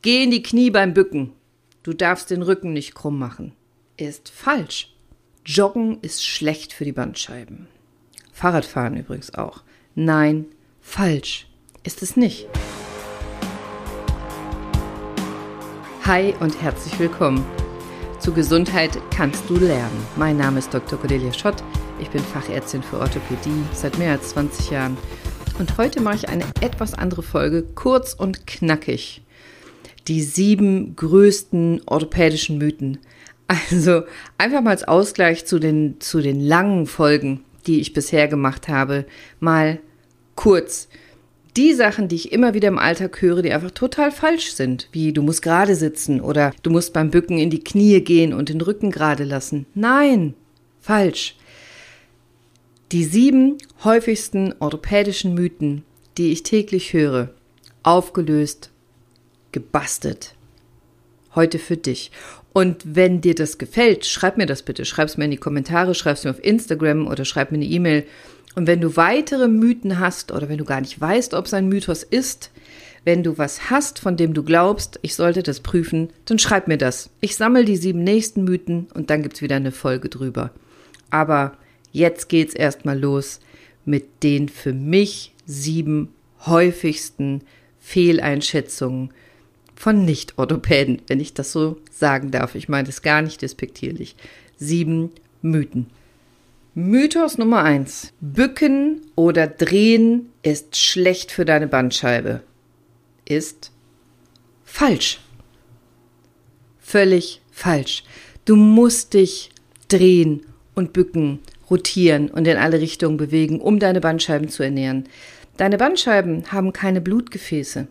Geh in die Knie beim Bücken. Du darfst den Rücken nicht krumm machen. Ist falsch. Joggen ist schlecht für die Bandscheiben. Fahrradfahren übrigens auch. Nein, falsch. Ist es nicht. Hi und herzlich willkommen. Zu Gesundheit kannst du lernen. Mein Name ist Dr. Cordelia Schott. Ich bin Fachärztin für Orthopädie seit mehr als 20 Jahren. Und heute mache ich eine etwas andere Folge, kurz und knackig die sieben größten orthopädischen Mythen. Also einfach mal als Ausgleich zu den, zu den langen Folgen, die ich bisher gemacht habe, mal kurz die Sachen, die ich immer wieder im Alltag höre, die einfach total falsch sind, wie du musst gerade sitzen oder du musst beim Bücken in die Knie gehen und den Rücken gerade lassen. Nein, falsch. Die sieben häufigsten orthopädischen Mythen, die ich täglich höre, aufgelöst gebastelt. Heute für dich. Und wenn dir das gefällt, schreib mir das bitte. Schreib es mir in die Kommentare, schreib es mir auf Instagram oder schreib mir eine E-Mail. Und wenn du weitere Mythen hast oder wenn du gar nicht weißt, ob es ein Mythos ist, wenn du was hast, von dem du glaubst, ich sollte das prüfen, dann schreib mir das. Ich sammle die sieben nächsten Mythen und dann gibt es wieder eine Folge drüber. Aber jetzt geht's erstmal los mit den für mich sieben häufigsten Fehleinschätzungen von Nicht-Orthopäden, wenn ich das so sagen darf. Ich meine das gar nicht despektierlich. Sieben Mythen. Mythos Nummer eins: Bücken oder drehen ist schlecht für deine Bandscheibe. Ist falsch. Völlig falsch. Du musst dich drehen und bücken, rotieren und in alle Richtungen bewegen, um deine Bandscheiben zu ernähren. Deine Bandscheiben haben keine Blutgefäße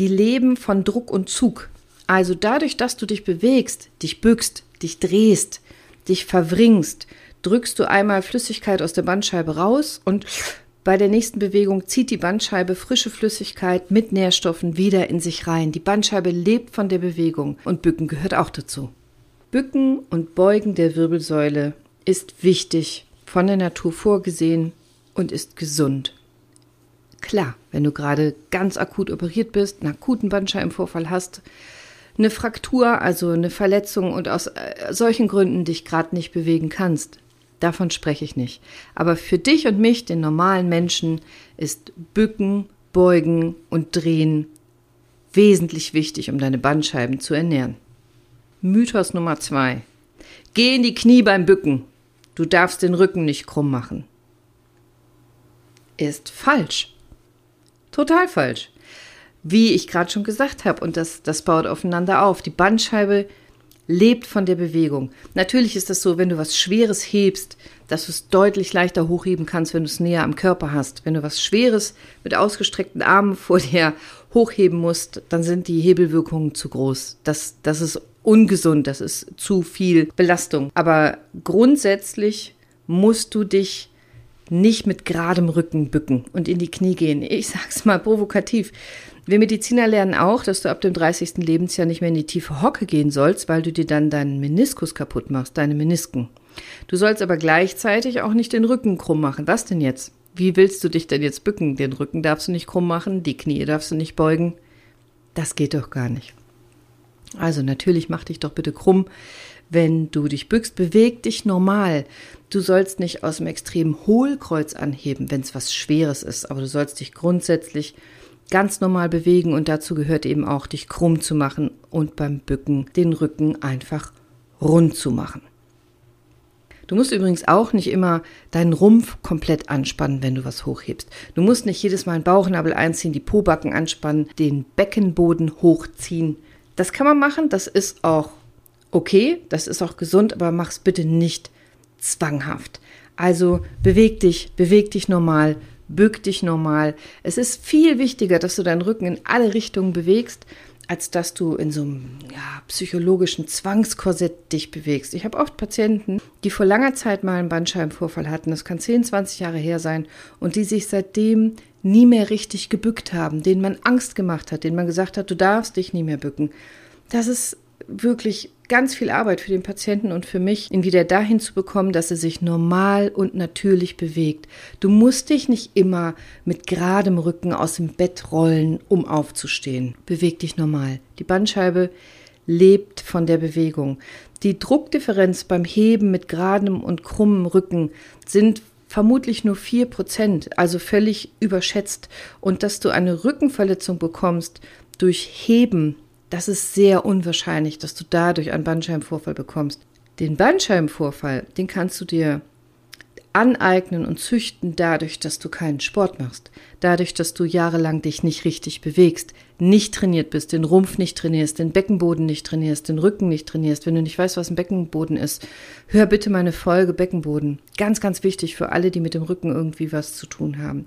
die leben von Druck und Zug. Also dadurch, dass du dich bewegst, dich bückst, dich drehst, dich verwringst, drückst du einmal Flüssigkeit aus der Bandscheibe raus und bei der nächsten Bewegung zieht die Bandscheibe frische Flüssigkeit mit Nährstoffen wieder in sich rein. Die Bandscheibe lebt von der Bewegung und Bücken gehört auch dazu. Bücken und Beugen der Wirbelsäule ist wichtig, von der Natur vorgesehen und ist gesund. Klar, wenn du gerade ganz akut operiert bist, einen akuten Bandscheibenvorfall hast, eine Fraktur, also eine Verletzung und aus äh, solchen Gründen dich gerade nicht bewegen kannst. Davon spreche ich nicht. Aber für dich und mich, den normalen Menschen, ist Bücken, Beugen und Drehen wesentlich wichtig, um deine Bandscheiben zu ernähren. Mythos Nummer zwei. Geh in die Knie beim Bücken. Du darfst den Rücken nicht krumm machen. Ist falsch. Total falsch. Wie ich gerade schon gesagt habe, und das, das baut aufeinander auf. Die Bandscheibe lebt von der Bewegung. Natürlich ist das so, wenn du was Schweres hebst, dass du es deutlich leichter hochheben kannst, wenn du es näher am Körper hast. Wenn du was Schweres mit ausgestreckten Armen vor dir hochheben musst, dann sind die Hebelwirkungen zu groß. Das, das ist ungesund, das ist zu viel Belastung. Aber grundsätzlich musst du dich nicht mit geradem Rücken bücken und in die Knie gehen. Ich sag's mal provokativ. Wir Mediziner lernen auch, dass du ab dem 30. Lebensjahr nicht mehr in die tiefe Hocke gehen sollst, weil du dir dann deinen Meniskus kaputt machst, deine Menisken. Du sollst aber gleichzeitig auch nicht den Rücken krumm machen. Was denn jetzt? Wie willst du dich denn jetzt bücken? Den Rücken darfst du nicht krumm machen, die Knie darfst du nicht beugen. Das geht doch gar nicht. Also natürlich mach dich doch bitte krumm. Wenn du dich bückst, beweg dich normal. Du sollst nicht aus dem extremen Hohlkreuz anheben, wenn es was Schweres ist, aber du sollst dich grundsätzlich ganz normal bewegen und dazu gehört eben auch, dich krumm zu machen und beim Bücken den Rücken einfach rund zu machen. Du musst übrigens auch nicht immer deinen Rumpf komplett anspannen, wenn du was hochhebst. Du musst nicht jedes Mal einen Bauchnabel einziehen, die Pobacken anspannen, den Beckenboden hochziehen. Das kann man machen, das ist auch okay, das ist auch gesund, aber mach's bitte nicht zwanghaft. Also beweg dich, beweg dich normal, bück dich normal. Es ist viel wichtiger, dass du deinen Rücken in alle Richtungen bewegst, als dass du in so einem ja, psychologischen Zwangskorsett dich bewegst. Ich habe oft Patienten, die vor langer Zeit mal einen Bandscheibenvorfall hatten, das kann 10, 20 Jahre her sein, und die sich seitdem nie mehr richtig gebückt haben, denen man Angst gemacht hat, denen man gesagt hat, du darfst dich nie mehr bücken. Das ist wirklich ganz viel Arbeit für den Patienten und für mich, ihn wieder dahin zu bekommen, dass er sich normal und natürlich bewegt. Du musst dich nicht immer mit geradem Rücken aus dem Bett rollen, um aufzustehen. Beweg dich normal. Die Bandscheibe lebt von der Bewegung. Die Druckdifferenz beim Heben mit geradem und krummem Rücken sind vermutlich nur vier Prozent, also völlig überschätzt. Und dass du eine Rückenverletzung bekommst durch Heben das ist sehr unwahrscheinlich, dass du dadurch einen Bandscheibenvorfall bekommst. Den Bandscheibenvorfall, den kannst du dir aneignen und züchten dadurch, dass du keinen Sport machst, dadurch, dass du jahrelang dich nicht richtig bewegst, nicht trainiert bist, den Rumpf nicht trainierst, den Beckenboden nicht trainierst, den Rücken nicht trainierst. Wenn du nicht weißt, was ein Beckenboden ist, hör bitte meine Folge Beckenboden. Ganz, ganz wichtig für alle, die mit dem Rücken irgendwie was zu tun haben.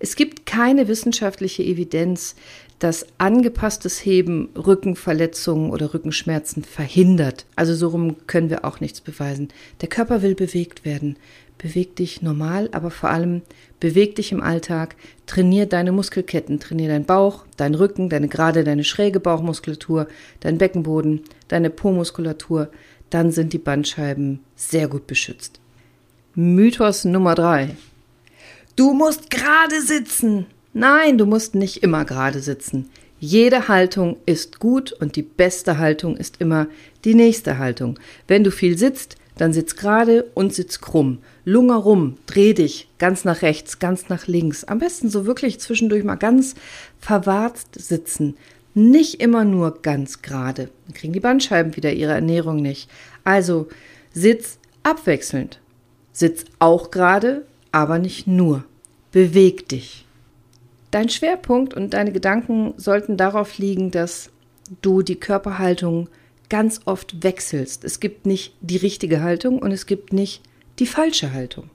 Es gibt keine wissenschaftliche Evidenz, dass angepasstes Heben Rückenverletzungen oder Rückenschmerzen verhindert. Also so rum können wir auch nichts beweisen. Der Körper will bewegt werden. Beweg dich normal, aber vor allem beweg dich im Alltag, trainier deine Muskelketten, trainier deinen Bauch, deinen Rücken, deine gerade, deine schräge Bauchmuskulatur, deinen Beckenboden, deine Po-Muskulatur, dann sind die Bandscheiben sehr gut beschützt. Mythos Nummer drei. Du musst gerade sitzen. Nein, du musst nicht immer gerade sitzen. Jede Haltung ist gut und die beste Haltung ist immer die nächste Haltung. Wenn du viel sitzt, dann sitz gerade und sitz krumm. Lunger rum, dreh dich ganz nach rechts, ganz nach links. Am besten so wirklich zwischendurch mal ganz verwarzt sitzen. Nicht immer nur ganz gerade. Dann kriegen die Bandscheiben wieder ihre Ernährung nicht. Also sitz abwechselnd. Sitz auch gerade, aber nicht nur. Beweg dich. Dein Schwerpunkt und deine Gedanken sollten darauf liegen, dass du die Körperhaltung ganz oft wechselst. Es gibt nicht die richtige Haltung und es gibt nicht die falsche Haltung.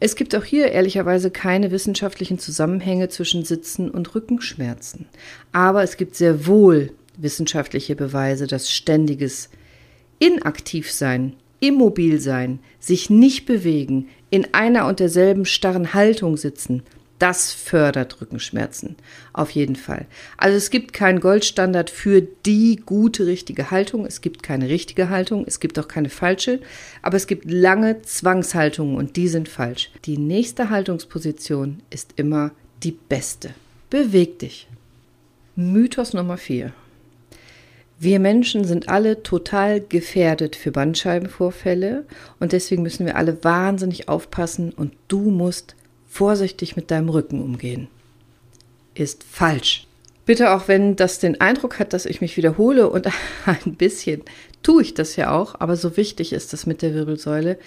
Es gibt auch hier ehrlicherweise keine wissenschaftlichen Zusammenhänge zwischen Sitzen und Rückenschmerzen. Aber es gibt sehr wohl wissenschaftliche Beweise, dass ständiges Inaktivsein, Immobilsein, sich nicht bewegen, in einer und derselben starren Haltung sitzen, das fördert Rückenschmerzen. Auf jeden Fall. Also es gibt keinen Goldstandard für die gute, richtige Haltung. Es gibt keine richtige Haltung. Es gibt auch keine falsche. Aber es gibt lange Zwangshaltungen und die sind falsch. Die nächste Haltungsposition ist immer die beste. Beweg dich. Mythos Nummer 4. Wir Menschen sind alle total gefährdet für Bandscheibenvorfälle und deswegen müssen wir alle wahnsinnig aufpassen und du musst vorsichtig mit deinem Rücken umgehen. Ist falsch. Bitte auch wenn das den Eindruck hat, dass ich mich wiederhole und ein bisschen tue ich das ja auch, aber so wichtig ist das mit der Wirbelsäule.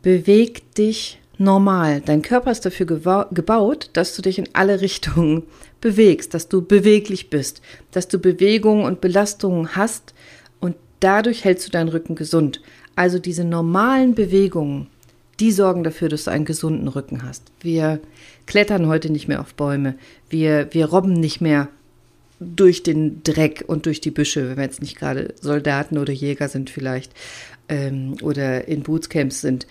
Beweg dich normal. Dein Körper ist dafür gebaut, dass du dich in alle Richtungen bewegst, dass du beweglich bist, dass du Bewegungen und Belastungen hast und dadurch hältst du deinen Rücken gesund. Also diese normalen Bewegungen die sorgen dafür, dass du einen gesunden Rücken hast. Wir klettern heute nicht mehr auf Bäume. Wir, wir robben nicht mehr durch den Dreck und durch die Büsche, wenn wir jetzt nicht gerade Soldaten oder Jäger sind vielleicht ähm, oder in Bootscamps sind.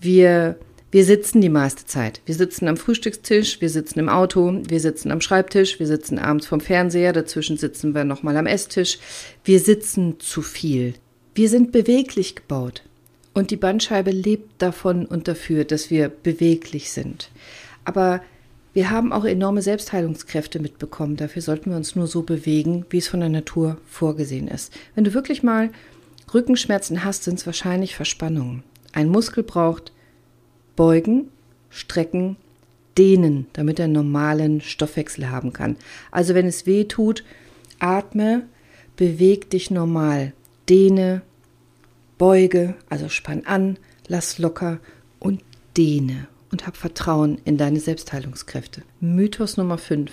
Wir, wir sitzen die meiste Zeit. Wir sitzen am Frühstückstisch, wir sitzen im Auto, wir sitzen am Schreibtisch, wir sitzen abends vom Fernseher, dazwischen sitzen wir nochmal am Esstisch. Wir sitzen zu viel. Wir sind beweglich gebaut. Und die Bandscheibe lebt davon und dafür, dass wir beweglich sind. Aber wir haben auch enorme Selbstheilungskräfte mitbekommen. Dafür sollten wir uns nur so bewegen, wie es von der Natur vorgesehen ist. Wenn du wirklich mal Rückenschmerzen hast, sind es wahrscheinlich Verspannungen. Ein Muskel braucht beugen, strecken, dehnen, damit er normalen Stoffwechsel haben kann. Also wenn es weh tut, atme, beweg dich normal, dehne, Beuge, also spann an, lass locker und dehne und hab Vertrauen in deine Selbstheilungskräfte. Mythos Nummer 5.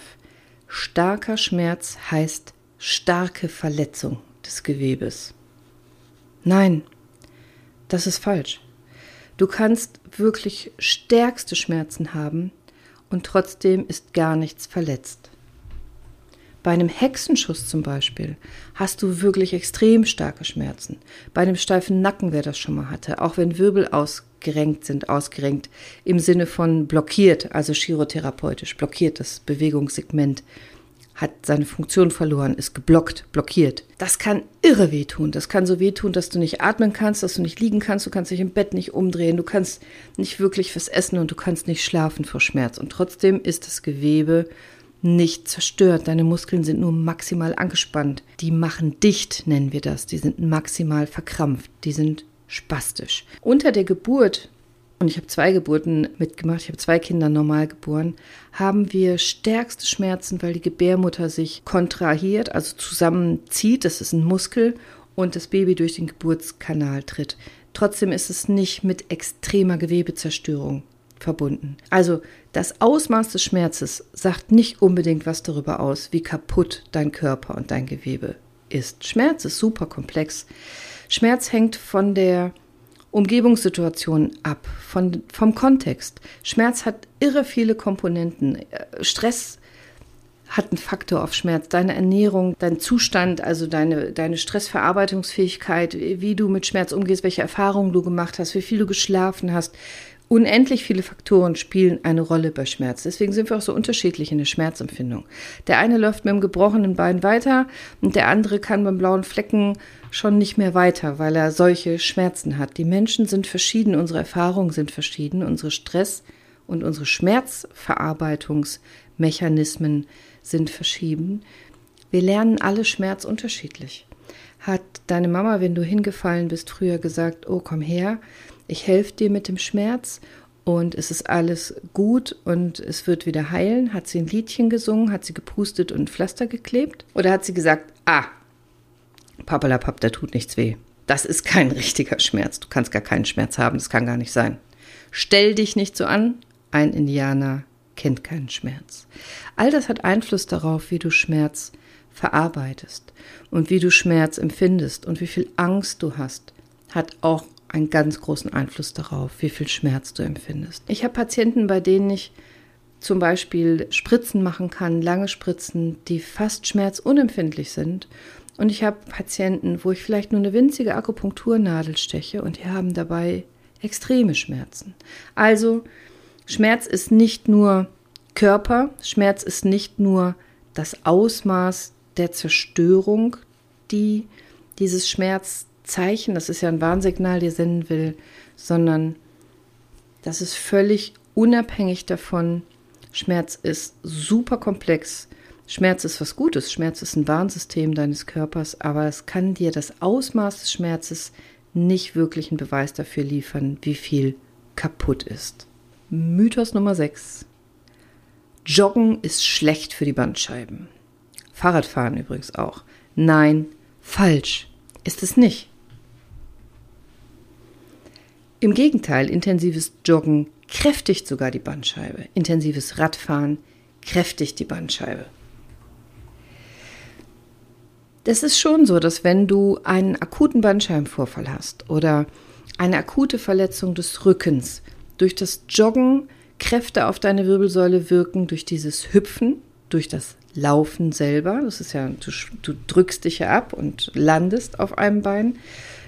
Starker Schmerz heißt starke Verletzung des Gewebes. Nein, das ist falsch. Du kannst wirklich stärkste Schmerzen haben und trotzdem ist gar nichts verletzt. Bei einem Hexenschuss zum Beispiel hast du wirklich extrem starke Schmerzen. Bei einem steifen Nacken, wer das schon mal hatte, auch wenn Wirbel ausgerenkt sind, ausgerenkt im Sinne von blockiert, also chirotherapeutisch, blockiert das Bewegungssegment. hat seine Funktion verloren, ist geblockt, blockiert. Das kann irre wehtun. Das kann so wehtun, dass du nicht atmen kannst, dass du nicht liegen kannst, du kannst dich im Bett nicht umdrehen, du kannst nicht wirklich was essen und du kannst nicht schlafen vor Schmerz. Und trotzdem ist das Gewebe nicht zerstört. Deine Muskeln sind nur maximal angespannt. Die machen dicht, nennen wir das. Die sind maximal verkrampft. Die sind spastisch. Unter der Geburt und ich habe zwei Geburten mitgemacht, ich habe zwei Kinder normal geboren, haben wir stärkste Schmerzen, weil die Gebärmutter sich kontrahiert, also zusammenzieht, das ist ein Muskel, und das Baby durch den Geburtskanal tritt. Trotzdem ist es nicht mit extremer Gewebezerstörung verbunden. Also das Ausmaß des Schmerzes sagt nicht unbedingt was darüber aus, wie kaputt dein Körper und dein Gewebe ist. Schmerz ist super komplex. Schmerz hängt von der Umgebungssituation ab, von, vom Kontext. Schmerz hat irre viele Komponenten. Äh, Stress hat einen Faktor auf Schmerz. Deine Ernährung, dein Zustand, also deine, deine Stressverarbeitungsfähigkeit, wie du mit Schmerz umgehst, welche Erfahrungen du gemacht hast, wie viel du geschlafen hast, Unendlich viele Faktoren spielen eine Rolle bei Schmerz. Deswegen sind wir auch so unterschiedlich in der Schmerzempfindung. Der eine läuft mit dem gebrochenen Bein weiter und der andere kann beim blauen Flecken schon nicht mehr weiter, weil er solche Schmerzen hat. Die Menschen sind verschieden, unsere Erfahrungen sind verschieden, unsere Stress- und unsere Schmerzverarbeitungsmechanismen sind verschieden. Wir lernen alle Schmerz unterschiedlich. Hat deine Mama, wenn du hingefallen bist, früher gesagt, oh komm her, ich helfe dir mit dem Schmerz und es ist alles gut und es wird wieder heilen? Hat sie ein Liedchen gesungen? Hat sie gepustet und Pflaster geklebt? Oder hat sie gesagt, ah, papalapap, da tut nichts weh. Das ist kein richtiger Schmerz. Du kannst gar keinen Schmerz haben. Das kann gar nicht sein. Stell dich nicht so an. Ein Indianer kennt keinen Schmerz. All das hat Einfluss darauf, wie du Schmerz verarbeitest und wie du Schmerz empfindest und wie viel Angst du hast, hat auch einen ganz großen Einfluss darauf, wie viel Schmerz du empfindest. Ich habe Patienten, bei denen ich zum Beispiel Spritzen machen kann, lange Spritzen, die fast schmerzunempfindlich sind. Und ich habe Patienten, wo ich vielleicht nur eine winzige Akupunkturnadel steche und die haben dabei extreme Schmerzen. Also Schmerz ist nicht nur Körper, Schmerz ist nicht nur das Ausmaß der Zerstörung, die dieses Schmerz Zeichen, das ist ja ein Warnsignal, die senden will, sondern das ist völlig unabhängig davon. Schmerz ist super komplex. Schmerz ist was Gutes. Schmerz ist ein Warnsystem deines Körpers, aber es kann dir das Ausmaß des Schmerzes nicht wirklich einen Beweis dafür liefern, wie viel kaputt ist. Mythos Nummer 6. Joggen ist schlecht für die Bandscheiben. Fahrradfahren übrigens auch. Nein, falsch ist es nicht. Im Gegenteil, intensives Joggen kräftigt sogar die Bandscheibe. Intensives Radfahren kräftigt die Bandscheibe. Das ist schon so, dass wenn du einen akuten Bandscheibenvorfall hast oder eine akute Verletzung des Rückens, durch das Joggen Kräfte auf deine Wirbelsäule wirken, durch dieses Hüpfen, durch das Laufen selber, das ist ja, du, du drückst dich ja ab und landest auf einem Bein,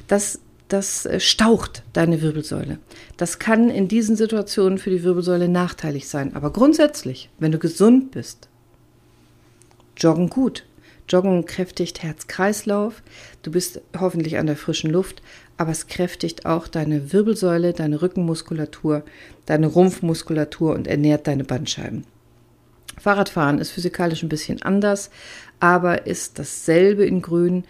das das äh, staucht deine Wirbelsäule. Das kann in diesen Situationen für die Wirbelsäule nachteilig sein. Aber grundsätzlich, wenn du gesund bist, joggen gut. Joggen kräftigt Herz-Kreislauf. Du bist hoffentlich an der frischen Luft, aber es kräftigt auch deine Wirbelsäule, deine Rückenmuskulatur, deine Rumpfmuskulatur und ernährt deine Bandscheiben. Fahrradfahren ist physikalisch ein bisschen anders, aber ist dasselbe in Grün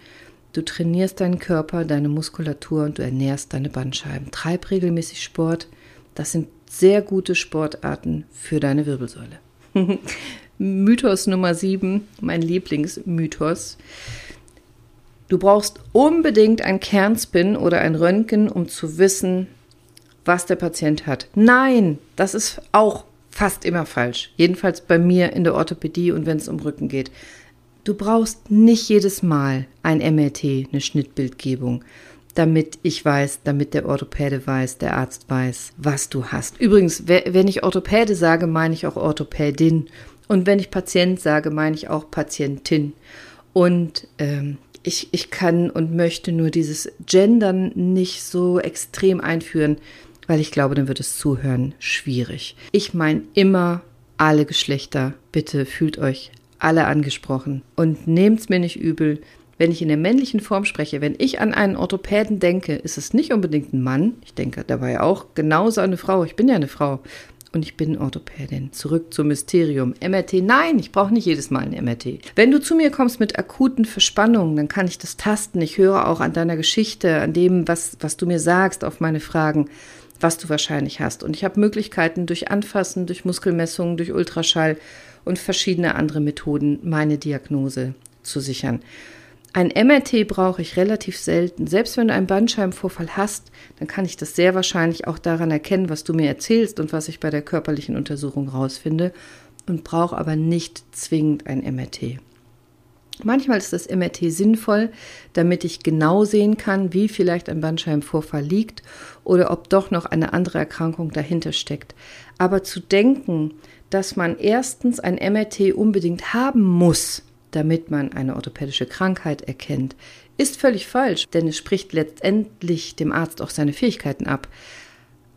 Du trainierst deinen Körper, deine Muskulatur und du ernährst deine Bandscheiben. Treib regelmäßig Sport. Das sind sehr gute Sportarten für deine Wirbelsäule. Mythos Nummer 7, mein Lieblingsmythos. Du brauchst unbedingt ein Kernspin oder ein Röntgen, um zu wissen, was der Patient hat. Nein, das ist auch fast immer falsch. Jedenfalls bei mir in der Orthopädie und wenn es um Rücken geht. Du brauchst nicht jedes Mal ein MRT, eine Schnittbildgebung, damit ich weiß, damit der Orthopäde weiß, der Arzt weiß, was du hast. Übrigens, wenn ich Orthopäde sage, meine ich auch Orthopädin. Und wenn ich Patient sage, meine ich auch Patientin. Und ähm, ich, ich kann und möchte nur dieses Gendern nicht so extrem einführen, weil ich glaube, dann wird es zuhören schwierig. Ich meine immer alle Geschlechter. Bitte fühlt euch alle angesprochen. Und nehmt's mir nicht übel, wenn ich in der männlichen Form spreche, wenn ich an einen Orthopäden denke, ist es nicht unbedingt ein Mann. Ich denke dabei auch genauso eine Frau. Ich bin ja eine Frau und ich bin Orthopädin. Zurück zum Mysterium. MRT, nein, ich brauche nicht jedes Mal ein MRT. Wenn du zu mir kommst mit akuten Verspannungen, dann kann ich das tasten. Ich höre auch an deiner Geschichte, an dem, was, was du mir sagst, auf meine Fragen, was du wahrscheinlich hast. Und ich habe Möglichkeiten durch Anfassen, durch Muskelmessungen, durch Ultraschall und verschiedene andere Methoden, meine Diagnose zu sichern. Ein MRT brauche ich relativ selten. Selbst wenn du einen Bandscheibenvorfall hast, dann kann ich das sehr wahrscheinlich auch daran erkennen, was du mir erzählst und was ich bei der körperlichen Untersuchung rausfinde und brauche aber nicht zwingend ein MRT. Manchmal ist das MRT sinnvoll, damit ich genau sehen kann, wie vielleicht ein Bandscheibenvorfall liegt oder ob doch noch eine andere Erkrankung dahinter steckt. Aber zu denken, dass man erstens ein MRT unbedingt haben muss, damit man eine orthopädische Krankheit erkennt, ist völlig falsch, denn es spricht letztendlich dem Arzt auch seine Fähigkeiten ab.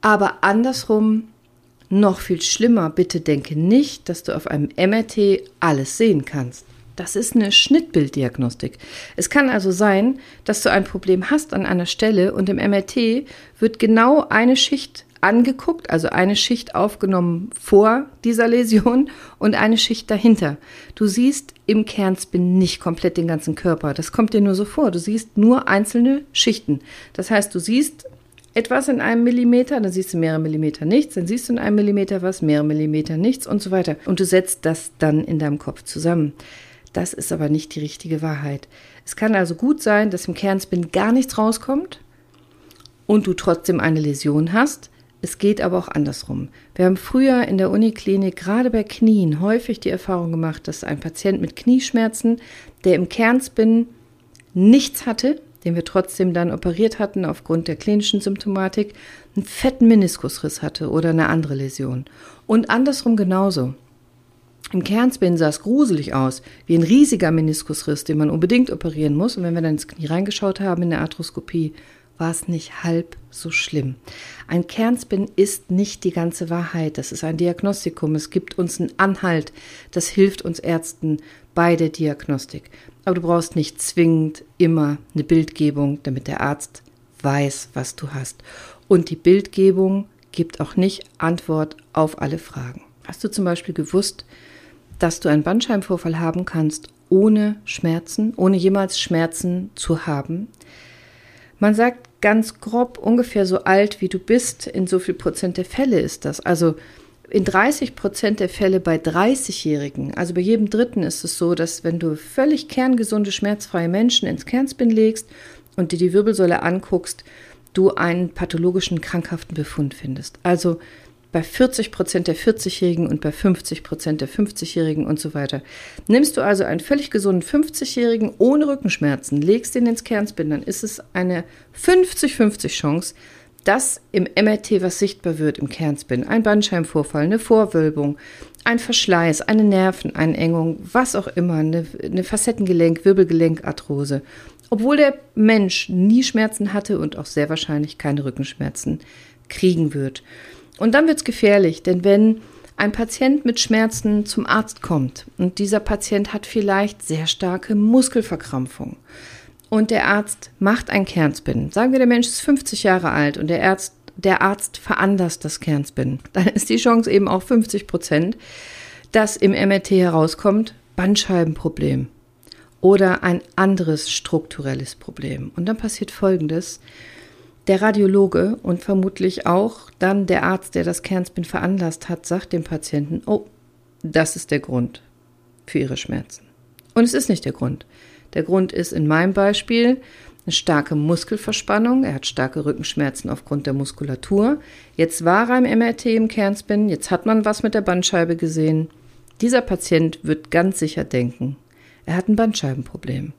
Aber andersrum, noch viel schlimmer, bitte denke nicht, dass du auf einem MRT alles sehen kannst. Das ist eine Schnittbilddiagnostik. Es kann also sein, dass du ein Problem hast an einer Stelle und im MRT wird genau eine Schicht angeguckt, also eine Schicht aufgenommen vor dieser Läsion und eine Schicht dahinter. Du siehst im Kernspin nicht komplett den ganzen Körper. Das kommt dir nur so vor. Du siehst nur einzelne Schichten. Das heißt, du siehst etwas in einem Millimeter, dann siehst du mehrere Millimeter nichts, dann siehst du in einem Millimeter was, mehrere Millimeter nichts und so weiter. Und du setzt das dann in deinem Kopf zusammen. Das ist aber nicht die richtige Wahrheit. Es kann also gut sein, dass im Kernspin gar nichts rauskommt und du trotzdem eine Läsion hast. Es geht aber auch andersrum. Wir haben früher in der Uniklinik gerade bei Knien häufig die Erfahrung gemacht, dass ein Patient mit Knieschmerzen, der im Kernspin nichts hatte, den wir trotzdem dann operiert hatten aufgrund der klinischen Symptomatik, einen fetten Meniskusriss hatte oder eine andere Läsion. Und andersrum genauso. Im Kernspin sah es gruselig aus, wie ein riesiger Meniskusriss, den man unbedingt operieren muss. Und wenn wir dann ins Knie reingeschaut haben in der Arthroskopie, war es nicht halb so schlimm. Ein Kernspin ist nicht die ganze Wahrheit. Das ist ein Diagnostikum. Es gibt uns einen Anhalt. Das hilft uns Ärzten bei der Diagnostik. Aber du brauchst nicht zwingend immer eine Bildgebung, damit der Arzt weiß, was du hast. Und die Bildgebung gibt auch nicht Antwort auf alle Fragen. Hast du zum Beispiel gewusst, dass du einen Bandscheibenvorfall haben kannst ohne Schmerzen, ohne jemals Schmerzen zu haben? Man sagt ganz grob ungefähr so alt, wie du bist, in so viel Prozent der Fälle ist das. Also in 30 Prozent der Fälle bei 30-Jährigen, also bei jedem Dritten ist es so, dass wenn du völlig kerngesunde, schmerzfreie Menschen ins Kernspin legst und dir die Wirbelsäule anguckst, du einen pathologischen, krankhaften Befund findest. Also bei 40 Prozent der 40-Jährigen und bei 50 Prozent der 50-Jährigen und so weiter. Nimmst du also einen völlig gesunden 50-Jährigen ohne Rückenschmerzen, legst ihn ins Kernspin, dann ist es eine 50-50 Chance, dass im MRT was sichtbar wird im Kernspin. Ein Bandscheibenvorfall, eine Vorwölbung, ein Verschleiß, eine Nerveneinengung, was auch immer, eine, eine Facettengelenk, Wirbelgelenkarthrose. Obwohl der Mensch nie Schmerzen hatte und auch sehr wahrscheinlich keine Rückenschmerzen kriegen wird. Und dann wird es gefährlich, denn wenn ein Patient mit Schmerzen zum Arzt kommt und dieser Patient hat vielleicht sehr starke Muskelverkrampfung und der Arzt macht ein Kernspin, sagen wir, der Mensch ist 50 Jahre alt und der Arzt, der Arzt veranlasst das Kernspin, dann ist die Chance eben auch 50 Prozent, dass im MRT herauskommt Bandscheibenproblem oder ein anderes strukturelles Problem. Und dann passiert Folgendes. Der Radiologe und vermutlich auch dann der Arzt, der das Kernspin veranlasst hat, sagt dem Patienten, oh, das ist der Grund für Ihre Schmerzen. Und es ist nicht der Grund. Der Grund ist in meinem Beispiel eine starke Muskelverspannung. Er hat starke Rückenschmerzen aufgrund der Muskulatur. Jetzt war er im MRT im Kernspin. Jetzt hat man was mit der Bandscheibe gesehen. Dieser Patient wird ganz sicher denken, er hat ein Bandscheibenproblem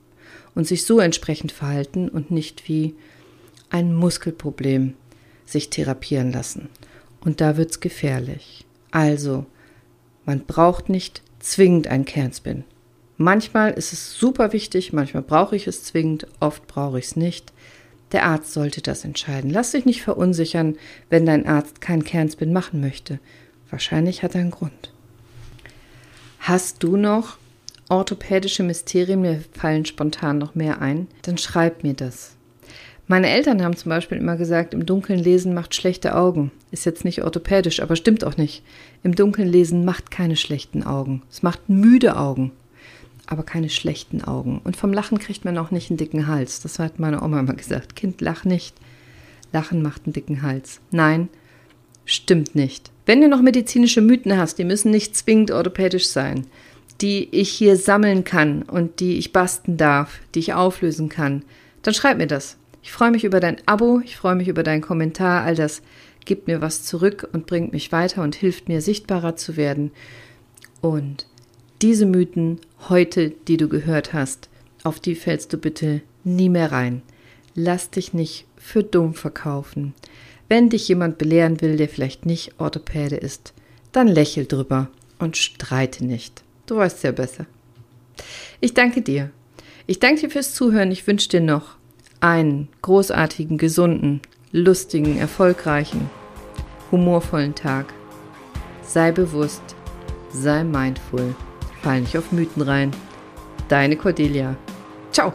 und sich so entsprechend verhalten und nicht wie ein Muskelproblem sich therapieren lassen. Und da wird's gefährlich. Also, man braucht nicht zwingend ein Kernspin. Manchmal ist es super wichtig, manchmal brauche ich es zwingend, oft brauche ich es nicht. Der Arzt sollte das entscheiden. Lass dich nicht verunsichern, wenn dein Arzt keinen Kernspin machen möchte. Wahrscheinlich hat er einen Grund. Hast du noch orthopädische Mysterien, mir fallen spontan noch mehr ein, dann schreib mir das. Meine Eltern haben zum Beispiel immer gesagt, im Dunkeln lesen macht schlechte Augen. Ist jetzt nicht orthopädisch, aber stimmt auch nicht. Im Dunkeln lesen macht keine schlechten Augen. Es macht müde Augen, aber keine schlechten Augen. Und vom Lachen kriegt man auch nicht einen dicken Hals. Das hat meine Oma immer gesagt. Kind, lach nicht. Lachen macht einen dicken Hals. Nein, stimmt nicht. Wenn du noch medizinische Mythen hast, die müssen nicht zwingend orthopädisch sein, die ich hier sammeln kann und die ich basten darf, die ich auflösen kann, dann schreib mir das. Ich freue mich über dein Abo, ich freue mich über deinen Kommentar, all das gibt mir was zurück und bringt mich weiter und hilft mir sichtbarer zu werden. Und diese Mythen heute, die du gehört hast, auf die fällst du bitte nie mehr rein. Lass dich nicht für dumm verkaufen. Wenn dich jemand belehren will, der vielleicht nicht Orthopäde ist, dann lächel drüber und streite nicht. Du weißt ja besser. Ich danke dir. Ich danke dir fürs Zuhören. Ich wünsche dir noch einen großartigen, gesunden, lustigen, erfolgreichen, humorvollen Tag. Sei bewusst, sei mindful, fall nicht auf Mythen rein. Deine Cordelia. Ciao!